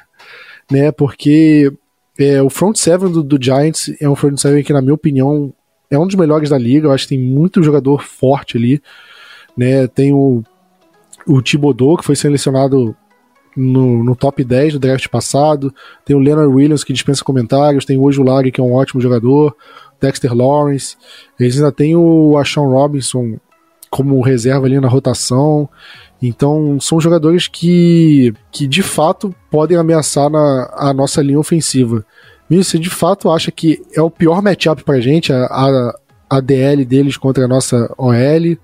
Né? Porque é, o front seven do, do, Giants é um front seven que, na minha opinião, é um dos melhores da liga. Eu acho que tem muito jogador forte ali. Né? Tem o, o Thibodeau, que foi selecionado no, no, top 10 do draft passado. Tem o Leonard Williams, que dispensa comentários. Tem o Ojulari, que é um ótimo jogador. Dexter Lawrence. Eles ainda tem o Ashawn Robinson como reserva ali na rotação. Então, são jogadores que, que de fato podem ameaçar na, a nossa linha ofensiva. Você de fato acha que é o pior matchup pra gente, a, a, a DL deles contra a nossa OL?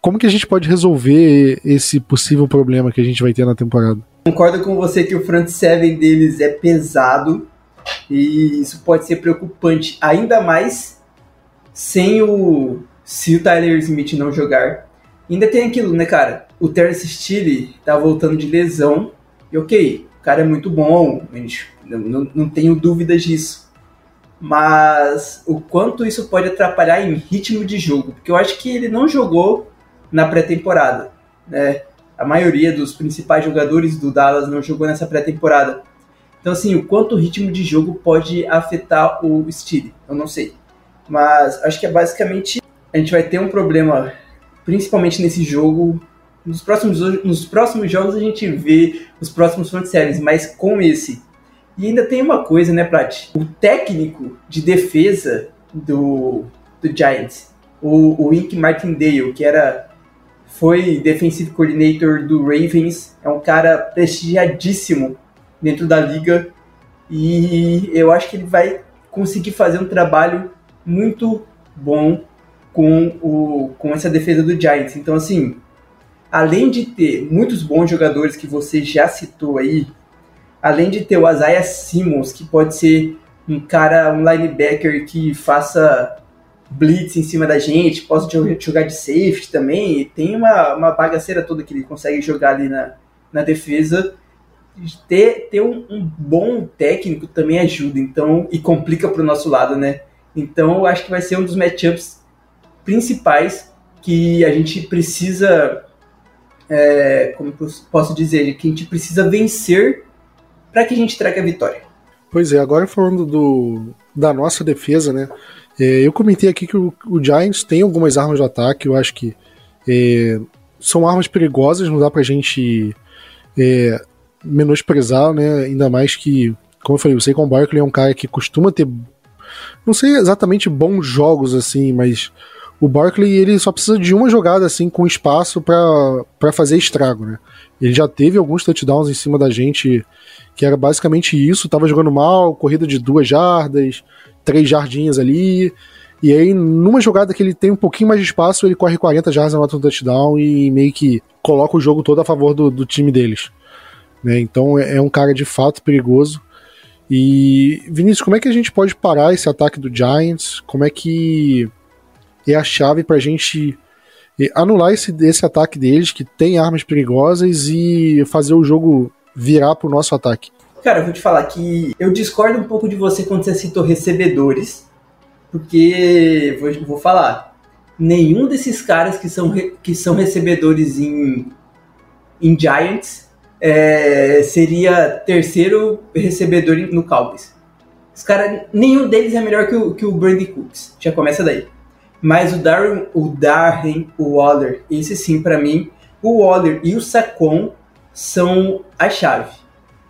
Como que a gente pode resolver esse possível problema que a gente vai ter na temporada? Concordo com você que o front seven deles é pesado e isso pode ser preocupante, ainda mais sem o se o Tyler Smith não jogar. Ainda tem aquilo, né, cara? O Terence Steele tá voltando de lesão e ok, o cara é muito bom, não, não, não tenho dúvidas disso. mas o quanto isso pode atrapalhar em ritmo de jogo, porque eu acho que ele não jogou na pré-temporada, né? A maioria dos principais jogadores do Dallas não jogou nessa pré-temporada. Então, assim, o quanto o ritmo de jogo pode afetar o Steele, eu não sei. Mas acho que é basicamente a gente vai ter um problema, principalmente nesse jogo. Nos próximos, nos próximos jogos a gente vê os próximos front sevens, mas com esse. E ainda tem uma coisa, né, Prat? O técnico de defesa do, do Giants, o, o Ink Martindale, que era foi defensive coordinator do Ravens, é um cara prestigiadíssimo dentro da liga e eu acho que ele vai conseguir fazer um trabalho muito bom com, o, com essa defesa do Giants. Então, assim, além de ter muitos bons jogadores que você já citou aí, além de ter o Isaiah Simmons, que pode ser um cara, um linebacker que faça blitz em cima da gente, possa jogar de safety também, tem uma, uma bagaceira toda que ele consegue jogar ali na, na defesa. Ter, ter um, um bom técnico também ajuda, então, e complica para o nosso lado, né? Então, eu acho que vai ser um dos matchups principais que a gente precisa, é, como posso dizer, que a gente precisa vencer para que a gente traga a vitória. Pois é, agora falando do, da nossa defesa, né? É, eu comentei aqui que o, o, Giants tem algumas armas de ataque, eu acho que é, são armas perigosas, não dá pra gente é, menosprezar, né? Ainda mais que, como eu falei, o Saquon Barkley é um cara que costuma ter não sei exatamente bons jogos assim, mas o Barkley ele só precisa de uma jogada assim com espaço para fazer estrago, né? Ele já teve alguns touchdowns em cima da gente que era basicamente isso, tava jogando mal, corrida de duas jardas, três jardinhas ali, e aí numa jogada que ele tem um pouquinho mais de espaço, ele corre 40 jardas na um touchdown e meio que coloca o jogo todo a favor do, do time deles. Né? Então é, é um cara de fato perigoso. E, Vinícius, como é que a gente pode parar esse ataque do Giants? Como é que é a chave para a gente anular esse, esse ataque deles, que tem armas perigosas, e fazer o jogo virar pro nosso ataque? Cara, eu vou te falar que eu discordo um pouco de você quando você citou recebedores, porque, vou, vou falar, nenhum desses caras que são, que são recebedores em, em Giants é, seria terceiro recebedor no Cowboys. Os cara, nenhum deles é melhor que o, que o Brady Cooks. Já começa daí. Mas o Darren, o Darren, o Waller, esse sim para mim, o Waller e o Sacon são a chave.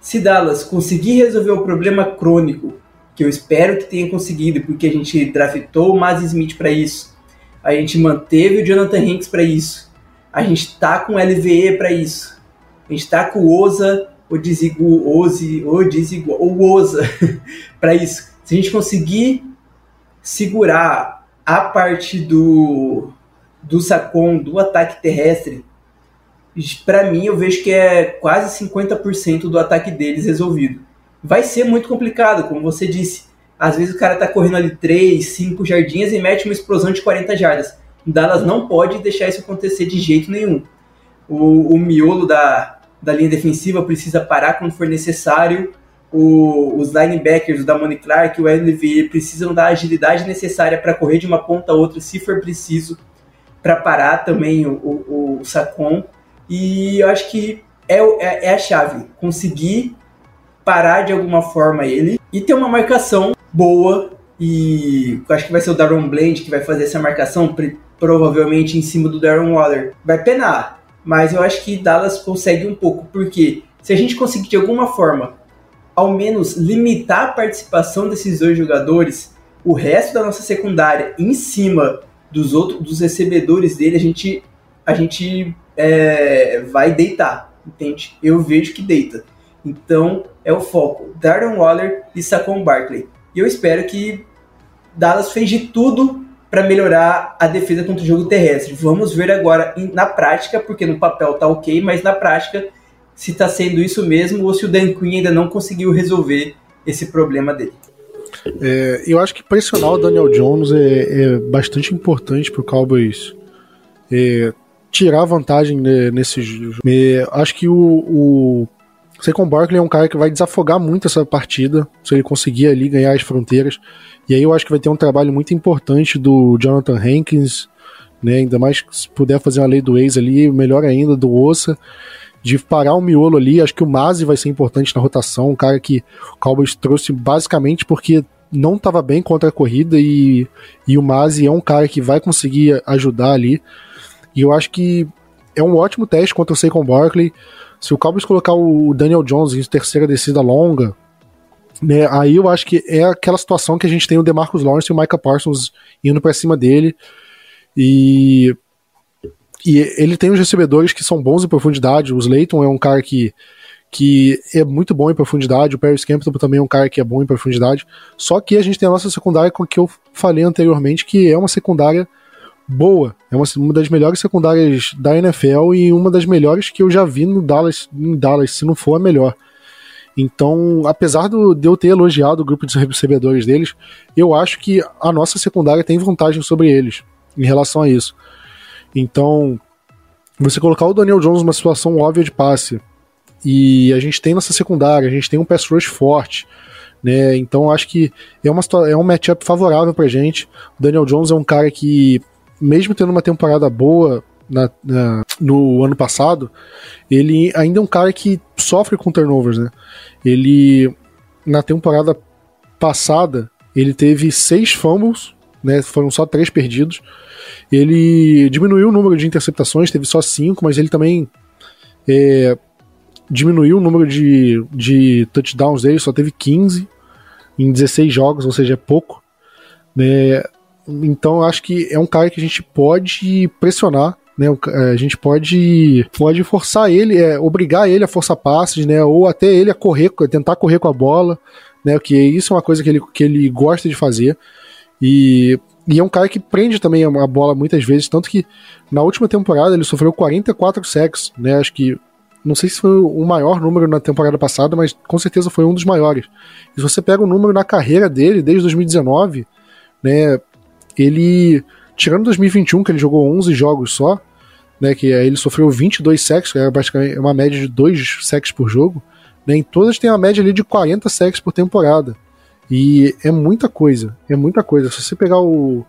Se Dallas conseguir resolver o problema crônico, que eu espero que tenha conseguido, porque a gente draftou o Maz Smith para isso, a gente manteve o Jonathan Hanks para isso, a gente tá com o LVE para isso, a gente está com o Oza, o Dizigu, Ozi, o Dizigu, o Oza para isso. Se a gente conseguir segurar a parte do do Sacon, do ataque terrestre, para mim eu vejo que é quase 50% do ataque deles resolvido. Vai ser muito complicado, como você disse. Às vezes o cara tá correndo ali 3, 5 jardinhas e mete uma explosão de 40 jardas. Dallas não pode deixar isso acontecer de jeito nenhum. O, o miolo da, da linha defensiva precisa parar quando for necessário. O, os linebackers, o Damone Clark, o LV precisam da agilidade necessária para correr de uma ponta a outra, se for preciso, para parar também o, o, o Sacon. E eu acho que é, é, é, a chave, conseguir parar de alguma forma ele e ter uma marcação boa. E eu acho que vai ser o Darren Bland que vai fazer essa marcação, provavelmente em cima do Darren Waller. Vai penar, mas eu acho que Dallas consegue um pouco, porque se a gente conseguir de alguma forma, ao menos limitar a participação desses dois jogadores, o resto da nossa secundária em cima dos outros dos recebedores dele, a gente a gente é, vai deitar, entende? Eu vejo que deita. Então é o foco. Darren Waller e Saquon Barkley. E eu espero que Dallas fez de tudo para melhorar a defesa contra o jogo terrestre. Vamos ver agora na prática, porque no papel tá ok, mas na prática se está sendo isso mesmo ou se o Dan Quinn ainda não conseguiu resolver esse problema dele. É, eu acho que pressionar o Daniel Jones é, é bastante importante para o Cowboys é, tirar vantagem né, nesse jogo. Acho que o, o Barkley é um cara que vai desafogar muito essa partida se ele conseguir ali ganhar as fronteiras. E aí eu acho que vai ter um trabalho muito importante do Jonathan Hankins, né? Ainda mais se puder fazer uma lei do ex ali, melhor ainda, do Ossa, de parar o miolo ali. Acho que o Mazi vai ser importante na rotação, um cara que o Cowboys trouxe basicamente porque não estava bem contra a corrida e, e o Mazi é um cara que vai conseguir ajudar ali. E eu acho que é um ótimo teste contra o Saquon Barkley. Se o Cowboys colocar o Daniel Jones em terceira descida longa, né, aí eu acho que é aquela situação que a gente tem o DeMarcus Lawrence e o Micah Parsons indo para cima dele. E, e ele tem os recebedores que são bons em profundidade. O Slayton é um cara que, que é muito bom em profundidade. O Paris Campbell também é um cara que é bom em profundidade. Só que a gente tem a nossa secundária, com que eu falei anteriormente, que é uma secundária boa. É uma, uma das melhores secundárias da NFL e uma das melhores que eu já vi no Dallas, em Dallas, se não for a melhor. Então, apesar do, de eu ter elogiado o grupo de recebedores deles, eu acho que a nossa secundária tem vantagem sobre eles em relação a isso. Então, você colocar o Daniel Jones numa situação óbvia de passe, e a gente tem nossa secundária, a gente tem um pass rush forte, né? Então acho que é, uma, é um matchup favorável pra gente. O Daniel Jones é um cara que, mesmo tendo uma temporada boa na, na, no ano passado, ele ainda é um cara que sofre com turnovers, né? Ele, na temporada passada, ele teve seis fumbles, né? Foram só três perdidos. Ele diminuiu o número de interceptações, teve só cinco, mas ele também é, diminuiu o número de, de touchdowns dele, só teve 15 em 16 jogos, ou seja, é pouco. Né? Então acho que é um cara que a gente pode pressionar né, a gente pode, pode forçar ele, é, obrigar ele a forçar passes, né, ou até ele a correr, tentar correr com a bola, né, que isso é uma coisa que ele, que ele gosta de fazer. E, e é um cara que prende também a bola muitas vezes, tanto que na última temporada ele sofreu 44 sacks, né, acho que não sei se foi o maior número na temporada passada, mas com certeza foi um dos maiores. E se você pega o número na carreira dele, desde 2019, né, ele, tirando 2021, que ele jogou 11 jogos só, né, que ele sofreu 22 sacks, que é basicamente uma média de 2 sacks por jogo, né, em todas tem uma média ali de 40 sacks por temporada. E é muita coisa, é muita coisa. Se você pegar o,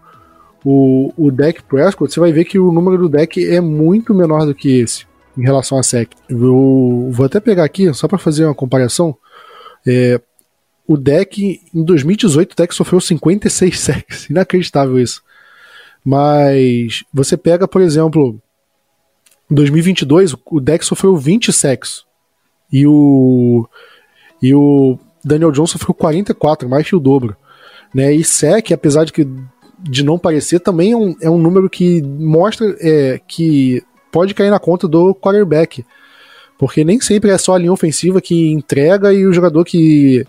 o, o deck Prescott, você vai ver que o número do deck é muito menor do que esse em relação a sec. Eu vou até pegar aqui, só para fazer uma comparação. É, o deck, em 2018, o deck sofreu 56 sacks. Inacreditável isso. Mas você pega, por exemplo, em 2022, o deck sofreu 20 sacks. E o, e o Daniel Jones sofreu 44, mais que o dobro. Né? E sec, apesar de, que, de não parecer, também é um, é um número que mostra é, que pode cair na conta do quarterback. Porque nem sempre é só a linha ofensiva que entrega e o jogador que,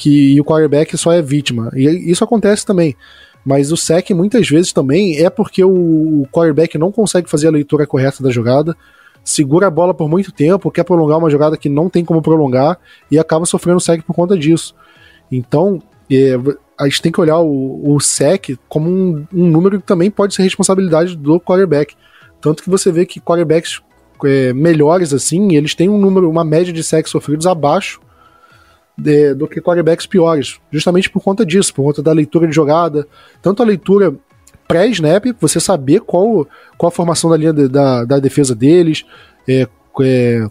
que o quarterback só é vítima. E isso acontece também. Mas o sec muitas vezes também é porque o quarterback não consegue fazer a leitura correta da jogada, segura a bola por muito tempo, quer prolongar uma jogada que não tem como prolongar e acaba sofrendo sec por conta disso. Então, é, a gente tem que olhar o, o sec como um, um, número que também pode ser responsabilidade do quarterback. Tanto que você vê que quarterbacks é, melhores assim, eles têm um número, uma média de sacks sofridos abaixo do que quarterbacks piores, justamente por conta disso, por conta da leitura de jogada, tanto a leitura pré-snap, você saber qual, qual a formação da linha de, da, da defesa deles, é, é,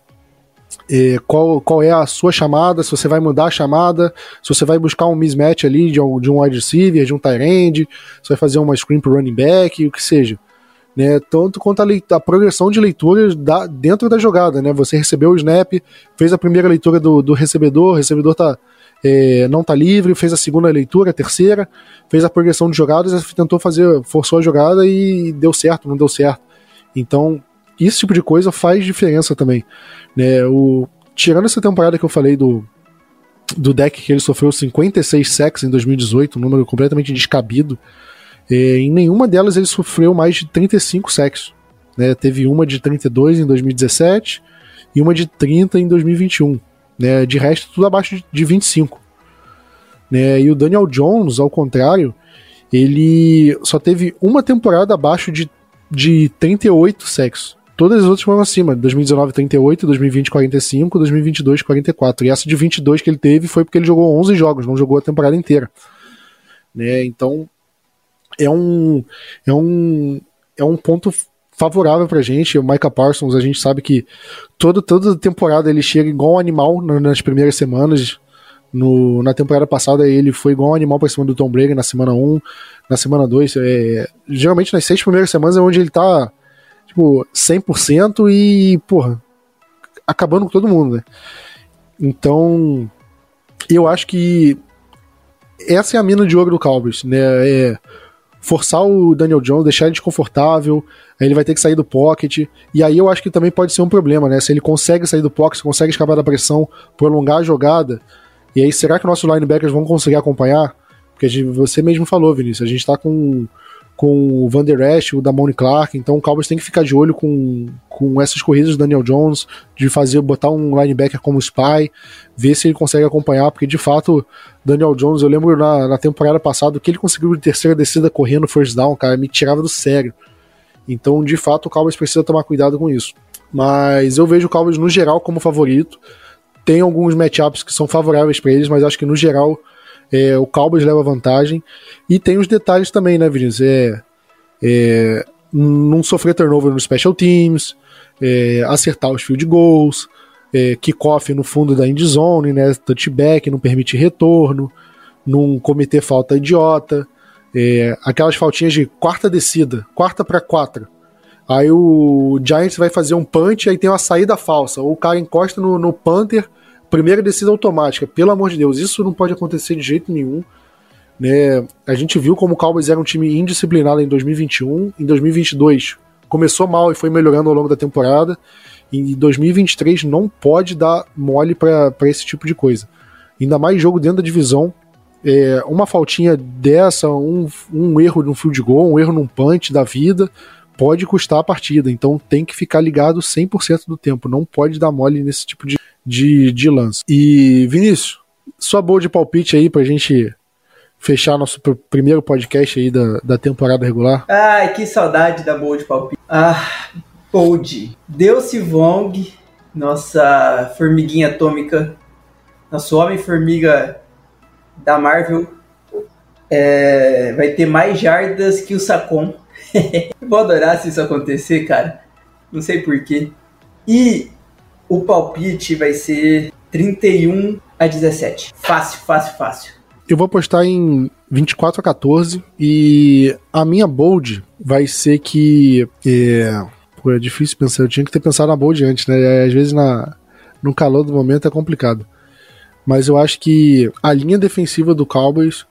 é, qual, qual é a sua chamada, se você vai mudar a chamada, se você vai buscar um mismatch ali de, de um wide receiver, de um tight end, se vai fazer uma screen pro running back, o que seja né? Tanto quanto a, a progressão de leituras da, dentro da jogada, né? Você recebeu o snap, fez a primeira leitura do, do recebedor, o recebedor tá, é, não tá livre, fez a segunda leitura, a terceira, fez a progressão de jogadas, tentou fazer, forçou a jogada e deu certo, não deu certo. Então, esse tipo de coisa faz diferença também, né? O, tirando essa temporada que eu falei do, do deck que ele sofreu 56 sacks em 2018, um número completamente descabido, é, em nenhuma delas ele sofreu mais de 35 sacks. Né? Teve uma de 32 em 2017 e uma de 30 em 2021. Né? De resto, tudo abaixo de 25. Né? E o Daniel Jones, ao contrário, ele só teve uma temporada abaixo de, de 38 sacks. Todas as outras foram acima. 2019, 38, 2020, 45, 2022, 44. E essa de 22 que ele teve foi porque ele jogou 11 jogos, não jogou a temporada inteira. né? Então é um é um é um ponto favorável pra gente. O Micah Parsons, a gente sabe que todo, toda temporada ele chega igual um animal nas primeiras semanas. No, na temporada passada ele foi igual um animal pra cima do Tom Brady na semana 1, na semana 2. É, geralmente nas seis primeiras semanas é onde ele tá tipo, 100% e, porra, acabando com todo mundo, né? Então, eu acho que essa é a mina de ouro do Cowboys, né? É forçar o Daniel Jones, deixar ele desconfortável, ele vai ter que sair do pocket, e aí eu acho que também pode ser um problema, né? Se ele consegue sair do pocket, consegue escapar da pressão, prolongar a jogada, e aí será que nossos linebackers vão conseguir acompanhar? Porque você mesmo falou, Vinícius, a gente tá com com o Van Der Esch, o Damone Clark, então o Cowboys tem que ficar de olho com, com essas corridas do Daniel Jones, de fazer, botar um linebacker como spy, ver se ele consegue acompanhar, porque de fato, Daniel Jones, eu lembro na, na temporada passada, que ele conseguiu de terceira descida correndo first down, cara, me tirava do sério. Então, de fato, o Cowboys precisa tomar cuidado com isso. Mas eu vejo o Cowboys no geral como favorito. Tem alguns matchups que são favoráveis para eles, mas acho que no geral é, o Cowboys leva vantagem. E tem os detalhes também, né, Vinícius? É, é, não sofrer turnover no special teams, é, acertar os field goals, é, kickoff no fundo da end zone, né, touchback, não permite retorno, não cometer falta idiota, é, aquelas faltinhas de quarta descida, quarta para quatro. Aí o Giants vai fazer um punch, aí tem uma saída falsa, ou o cara encosta no, no Panther primeira descida automática, pelo amor de Deus, isso não pode acontecer de jeito nenhum. Né? A gente viu como o Cowboys era um time indisciplinado em 2021, em 2022 começou mal e foi melhorando ao longo da temporada. Em 2023 não pode dar mole para esse tipo de coisa. Ainda mais jogo dentro da divisão. É, uma faltinha dessa, um, um erro no field goal, um erro num punch da vida, pode custar a partida. Então tem que ficar ligado 100% do tempo. Não pode dar mole nesse tipo de, de, de lance. E, Vinícius, sua boa de palpite aí pra gente fechar nosso primeiro podcast aí da, da temporada regular. Ai, que saudade da boa de palpite. Ah, Bold. Delcy Vong, nossa formiguinha atômica, nosso Homem-Formiga da Marvel, é, vai ter mais jardas que o Sacon. Vou adorar se isso acontecer, cara. Não sei porquê. E o palpite vai ser 31 a 17. Fácil, fácil, fácil. Eu vou apostar em 24 a 14 e a minha bold vai ser que. É, pô, é difícil pensar. Eu tinha que ter pensado na bold antes, né? Às vezes na, no calor do momento é complicado. Mas eu acho que a linha defensiva do Cowboys.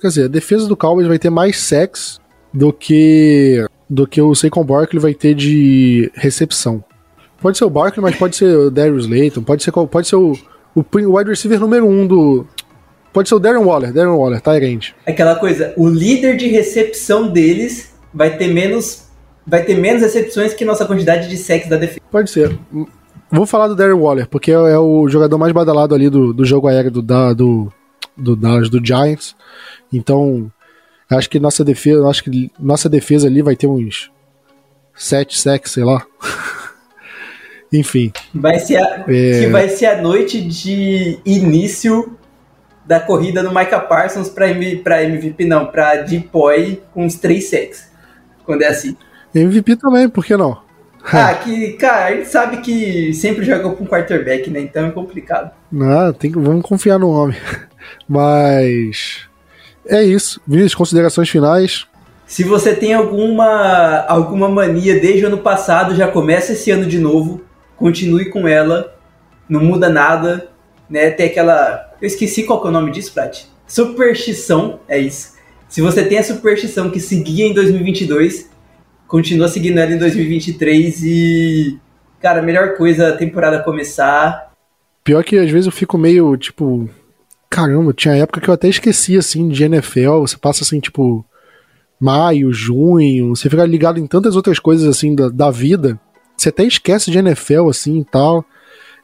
Quer dizer, a defesa do Cowboys vai ter mais sacks do que do que o Saquon Barkley vai ter de recepção. Pode ser o Barkley, mas pode ser o Darius Layton, pode ser, pode ser o, o, o wide receiver número um do. Pode ser o Darren Waller, Darren Waller, tá, gente? Aquela coisa, o líder de recepção deles vai ter menos. Vai ter menos recepções que nossa quantidade de sacks da defesa. Pode ser. Vou falar do Darren Waller, porque é o jogador mais badalado ali do, do jogo aéreo do, da, do, do, Dallas, do Giants. Então, acho que nossa defesa, acho que nossa defesa ali vai ter uns 7 sacks, sei lá. Enfim. Vai ser a, é... Que vai ser a noite de início da corrida do Micah Parsons para MVP, não, para Depoy com os três sacks. Quando é assim. MVP também, por que não? Ah, que, cara, a gente sabe que sempre joga com quarterback, né? Então é complicado. Não, tem que, vamos confiar no homem. Mas é isso. Vinícius, considerações finais. Se você tem alguma, alguma mania desde o ano passado, já começa esse ano de novo continue com ela, não muda nada, né? Tem aquela. Eu esqueci qual que é o nome disso, Prat. Superstição, é isso. Se você tem a superstição que seguia em 2022, continua seguindo ela em 2023 e. Cara, a melhor coisa a temporada começar. Pior que às vezes eu fico meio, tipo. Caramba, tinha época que eu até esqueci, assim, de NFL. Você passa, assim, tipo. Maio, junho. Você fica ligado em tantas outras coisas, assim, da, da vida você até esquece de NFL, assim, e tal.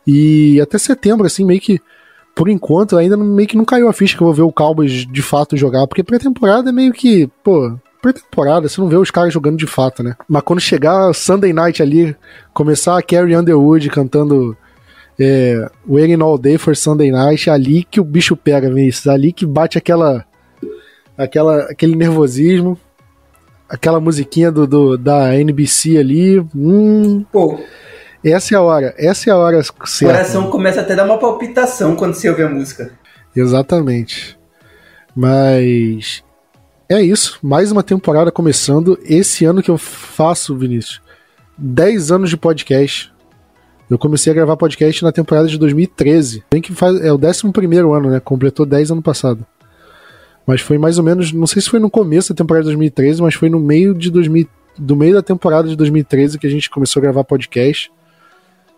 E até setembro, assim, meio que, por enquanto, ainda meio que não caiu a ficha que eu vou ver o Cowboys de fato jogar, porque pré-temporada é meio que, pô, pré-temporada, você não vê os caras jogando de fato, né? Mas quando chegar Sunday Night ali, começar a Carrie Underwood cantando é, Waiting All Day for Sunday Night, é ali que o bicho pega, Vinícius, ali que bate aquela aquela, aquele nervosismo, aquela musiquinha do, do, da NBC ali. Hum, Pô, essa é a hora, essa é a hora o certa. coração começa até a dar uma palpitação quando você ouve a música. Exatamente. Mas é isso. Mais uma temporada começando. Esse ano que eu faço, Vinícius, 10 anos de podcast. Eu comecei a gravar podcast na temporada de 2013. Bem que faz, é o 11 ano, né? Completou 10 ano passado. Mas foi mais ou menos, não sei se foi no começo da temporada de 2013, mas foi no meio de 2000, do meio da temporada de 2013 que a gente começou a gravar podcast.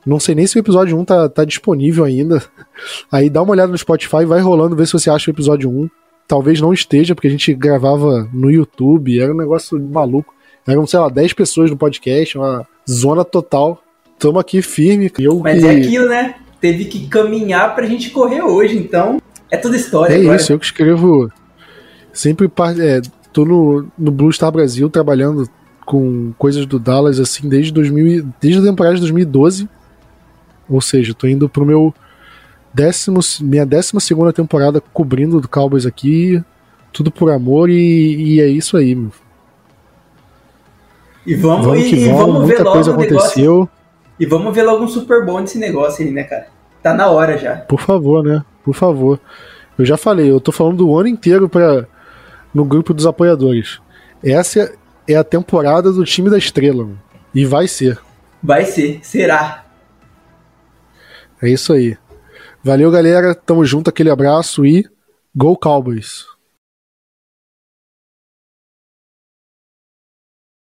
Não sei nem se o episódio 1 tá, tá disponível ainda. Aí dá uma olhada no Spotify, vai rolando, vê se você acha o episódio 1. Talvez não esteja, porque a gente gravava no YouTube, era um negócio maluco. Eram, sei lá, 10 pessoas no podcast, uma zona total. Tamo aqui firme. Eu Mas que... é aquilo, né? Teve que caminhar pra gente correr hoje, então é toda história É agora. isso, eu que escrevo. Sempre é, tô no, no Blue Star Brasil trabalhando com coisas do Dallas assim desde 2000, e- desde a temporada de 2012. Ou seja, tô indo pro meu décimo, minha décima segunda temporada cobrindo do Cowboys aqui, tudo por amor e, e é isso aí. Meu. E vamos, Vamos e, que e vamos, vamos ver muita logo coisa o negócio. E vamos ver logo um Super Bowl nesse negócio aí, né, cara? Tá na hora já. Por favor, né? Por favor. Eu já falei, eu tô falando do ano inteiro para no grupo dos apoiadores. Essa é a temporada do time da estrela. mano. E vai ser. Vai ser, será. É isso aí. Valeu, galera. Tamo junto, aquele abraço e Go Cowboys!